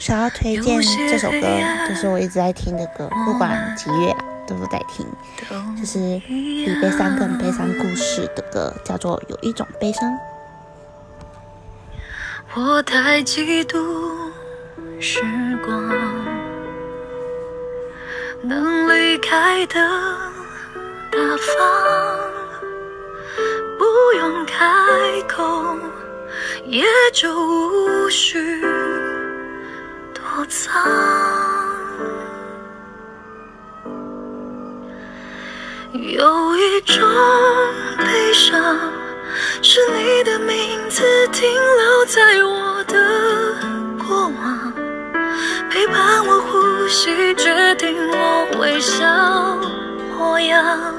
想要推荐这首歌，就是我一直在听的歌，不管几月都是在听，就是比悲伤更悲伤故事的歌，叫做《有一种悲伤》。我太嫉妒时光，能离开的大方，不用开口，也就无藏。有一种悲伤。是你的名字停留在我的过往，陪伴我呼吸，决定我微笑模样。